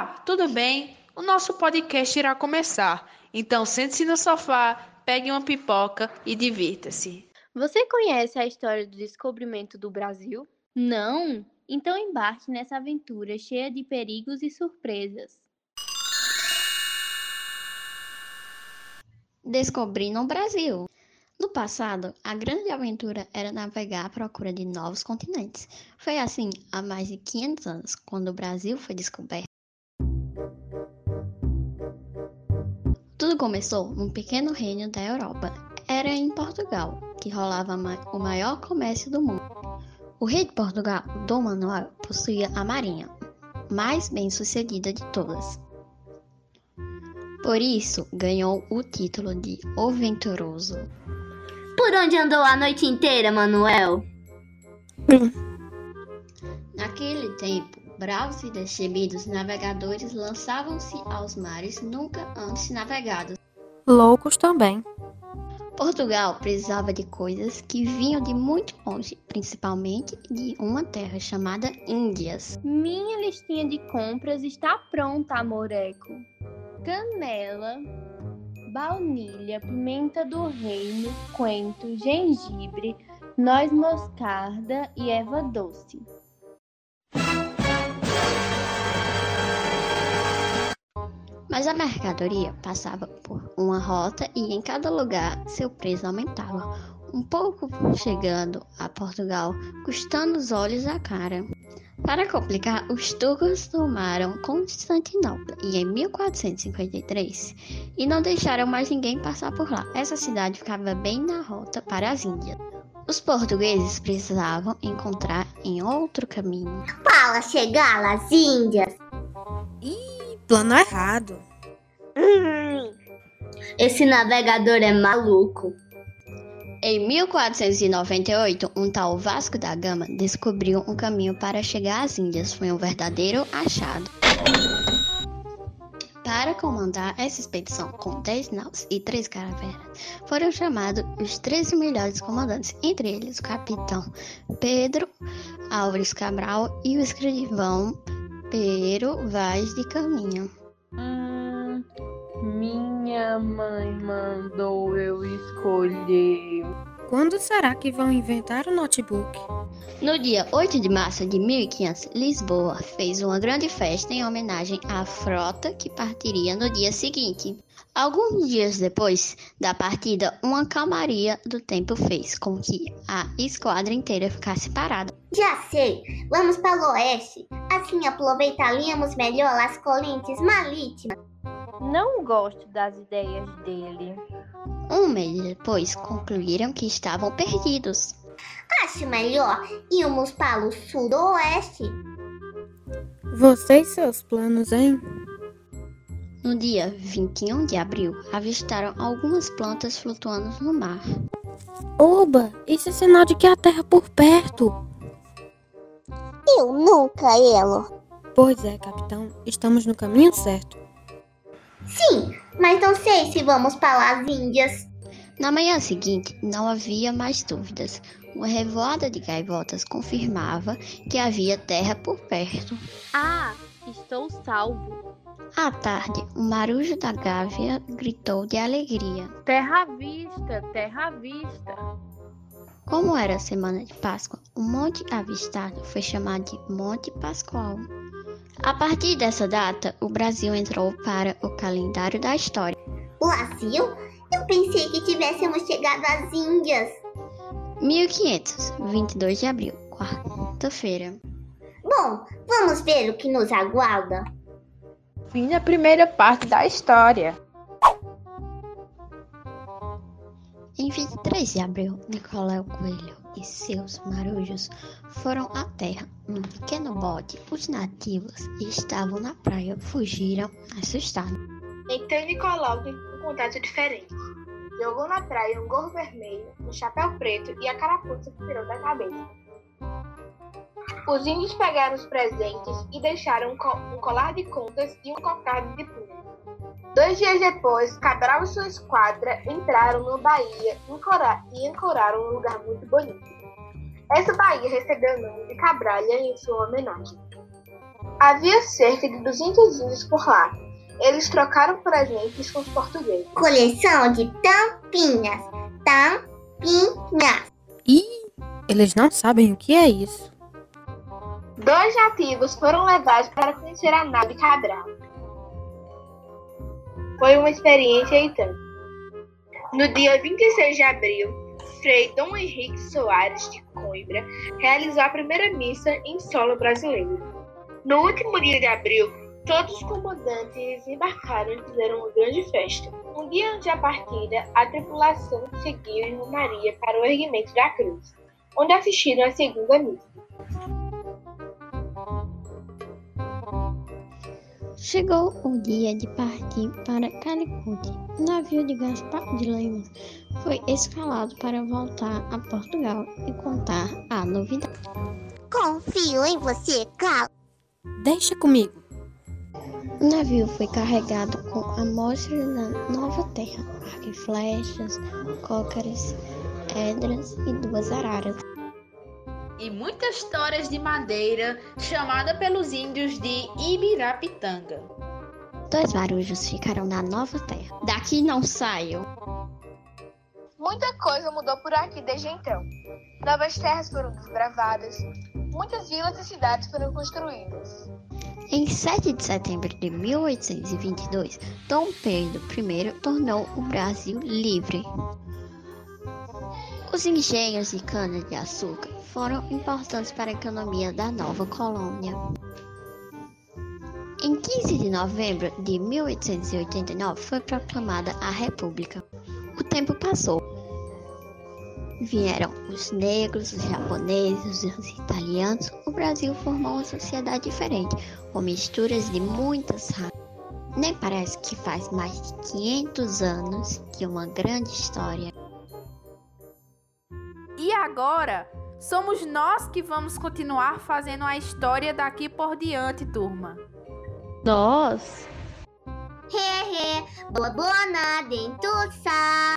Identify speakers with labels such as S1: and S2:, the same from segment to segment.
S1: Olá, tudo bem? O nosso podcast irá começar. Então sente-se no sofá, pegue uma pipoca e divirta-se.
S2: Você conhece a história do descobrimento do Brasil? Não? Então embarque nessa aventura cheia de perigos e surpresas.
S3: Descobrindo o Brasil. No passado, a grande aventura era navegar à procura de novos continentes. Foi assim há mais de 500 anos, quando o Brasil foi descoberto. Tudo começou num pequeno reino da Europa. Era em Portugal, que rolava o maior comércio do mundo. O rei de Portugal, Dom Manuel, possuía a marinha, mais bem sucedida de todas. Por isso, ganhou o título de O Venturoso.
S4: Por onde andou a noite inteira, Manuel?
S3: Naquele tempo, bravos e destemidos navegadores lançavam-se aos mares nunca antes navegados.
S5: Loucos também.
S3: Portugal precisava de coisas que vinham de muito longe, principalmente de uma terra chamada Índias.
S2: Minha listinha de compras está pronta, amoreco. Canela, baunilha, pimenta do reino, coentro, gengibre, noz moscarda e erva doce.
S3: Mas a mercadoria passava por uma rota e em cada lugar seu preço aumentava, um pouco chegando a Portugal, custando os olhos a cara. Para complicar, os turcos tomaram Constantinopla e em 1453 e não deixaram mais ninguém passar por lá. Essa cidade ficava bem na rota para as Índias. Os portugueses precisavam encontrar em outro caminho
S4: para chegar às Índias.
S5: Ih, plano errado.
S4: Hum, esse navegador é maluco.
S3: Em 1498, um tal Vasco da Gama descobriu um caminho para chegar às Índias. Foi um verdadeiro achado. Para comandar essa expedição com 10 naus e 3 caravelas, foram chamados os 13 melhores comandantes, entre eles o capitão Pedro Álvares Cabral e o escrivão Pero Vaz de Caminho.
S2: Minha mãe mandou eu escolher.
S5: Quando será que vão inventar o notebook?
S3: No dia 8 de março de 1500, Lisboa fez uma grande festa em homenagem à frota que partiria no dia seguinte. Alguns dias depois da partida, uma calmaria do tempo fez com que a esquadra inteira ficasse parada.
S4: Já sei, vamos para o oeste. Assim aproveitaríamos melhor as correntes marítimas.
S2: Não gosto das ideias dele.
S3: Um mês depois, concluíram que estavam perdidos.
S4: Acho melhor irmos para o sudoeste.
S5: Você e seus planos, hein?
S3: No dia 21 de abril, avistaram algumas plantas flutuando no mar.
S5: Oba, isso é sinal de que há terra por perto.
S4: Eu nunca, Elo.
S5: Pois é, capitão, estamos no caminho certo.
S4: Sim, mas não sei se vamos para as Índias.
S3: Na manhã seguinte, não havia mais dúvidas. Uma revoada de gaivotas confirmava que havia terra por perto.
S2: Ah, estou salvo.
S3: À tarde, o marujo da gávea gritou de alegria.
S2: Terra à vista, terra à vista.
S3: Como era a semana de Páscoa, o monte avistado foi chamado de Monte Pascoal. A partir dessa data, o Brasil entrou para o calendário da história.
S4: Brasil? Eu pensei que tivéssemos chegado às Índias.
S3: 1500, 22 de abril, quarta-feira.
S4: Bom, vamos ver o que nos aguarda.
S1: Fim da primeira parte da história.
S3: Em 23 de abril, Nicolau Coelho e seus marujos foram à terra num pequeno bote. Os nativos estavam na praia, fugiram assustados.
S6: Então Nicolau tem um contato diferente. Jogou na praia um gorro vermelho, um chapéu preto e a carapuça que tirou da cabeça. Os índios pegaram os presentes e deixaram um colar de contas e um cocarde de pluma. Dois dias depois, Cabral e sua esquadra entraram no Bahia e ancoraram um lugar muito bonito. Essa baía recebeu o nome de Cabralha em sua homenagem. Havia cerca de 200 índios por lá. Eles trocaram presentes com os portugueses.
S4: Coleção de tampinhas. Tampinhas.
S5: Ih, eles não sabem o que é isso.
S6: Dois nativos foram levados para conhecer a nave Cabral. Foi uma experiência e tanto. No dia 26 de abril, Frei Dom Henrique Soares de Coimbra realizou a primeira missa em solo brasileiro. No último dia de abril, todos os comandantes embarcaram e fizeram uma grande festa. Um dia antes da partida, a tripulação seguiu em Maria para o erguimento da cruz, onde assistiram a segunda missa.
S3: Chegou o dia de partir para Calicut. O navio de Gaspar de Lemos foi escalado para voltar a Portugal e contar a novidade.
S4: Confio em você, Cal.
S5: Deixa comigo.
S3: O navio foi carregado com amostras da nova terra, arco e flechas, cócaras, edras e duas araras.
S1: E muitas histórias de madeira, chamada pelos índios de Ibirapitanga.
S3: Dois marujos ficaram na nova terra. Daqui não saiam.
S6: Muita coisa mudou por aqui desde então. Novas terras foram desbravadas, muitas vilas e cidades foram construídas.
S3: Em 7 de setembro de 1822, Dom Pedro I tornou o Brasil livre. Os engenhos de cana-de-açúcar foram importantes para a economia da nova colônia. Em 15 de novembro de 1889 foi proclamada a República. O tempo passou. Vieram os negros, os japoneses, os italianos. O Brasil formou uma sociedade diferente, com misturas de muitas raças. Nem parece que faz mais de 500 anos que uma grande história.
S1: Agora, somos nós que vamos continuar fazendo a história daqui por diante, turma.
S2: Nós?
S4: Hehe, boa boa na dentuça.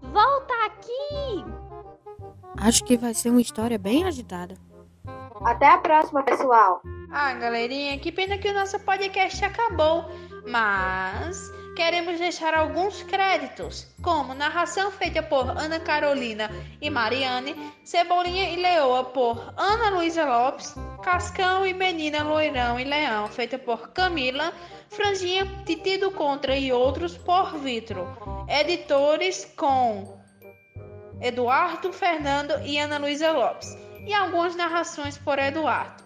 S2: Volta aqui!
S5: Acho que vai ser uma história bem agitada.
S6: Até a próxima, pessoal!
S1: Ah, galerinha, que pena que o nosso podcast acabou, mas queremos deixar alguns créditos, como narração feita por Ana Carolina e Mariane, Cebolinha e Leoa por Ana Luísa Lopes, Cascão e Menina Loirão e Leão, feita por Camila, Franjinha, Titi do Contra e outros por Vitro. Editores com Eduardo, Fernando e Ana Luísa Lopes. E algumas narrações por Eduardo.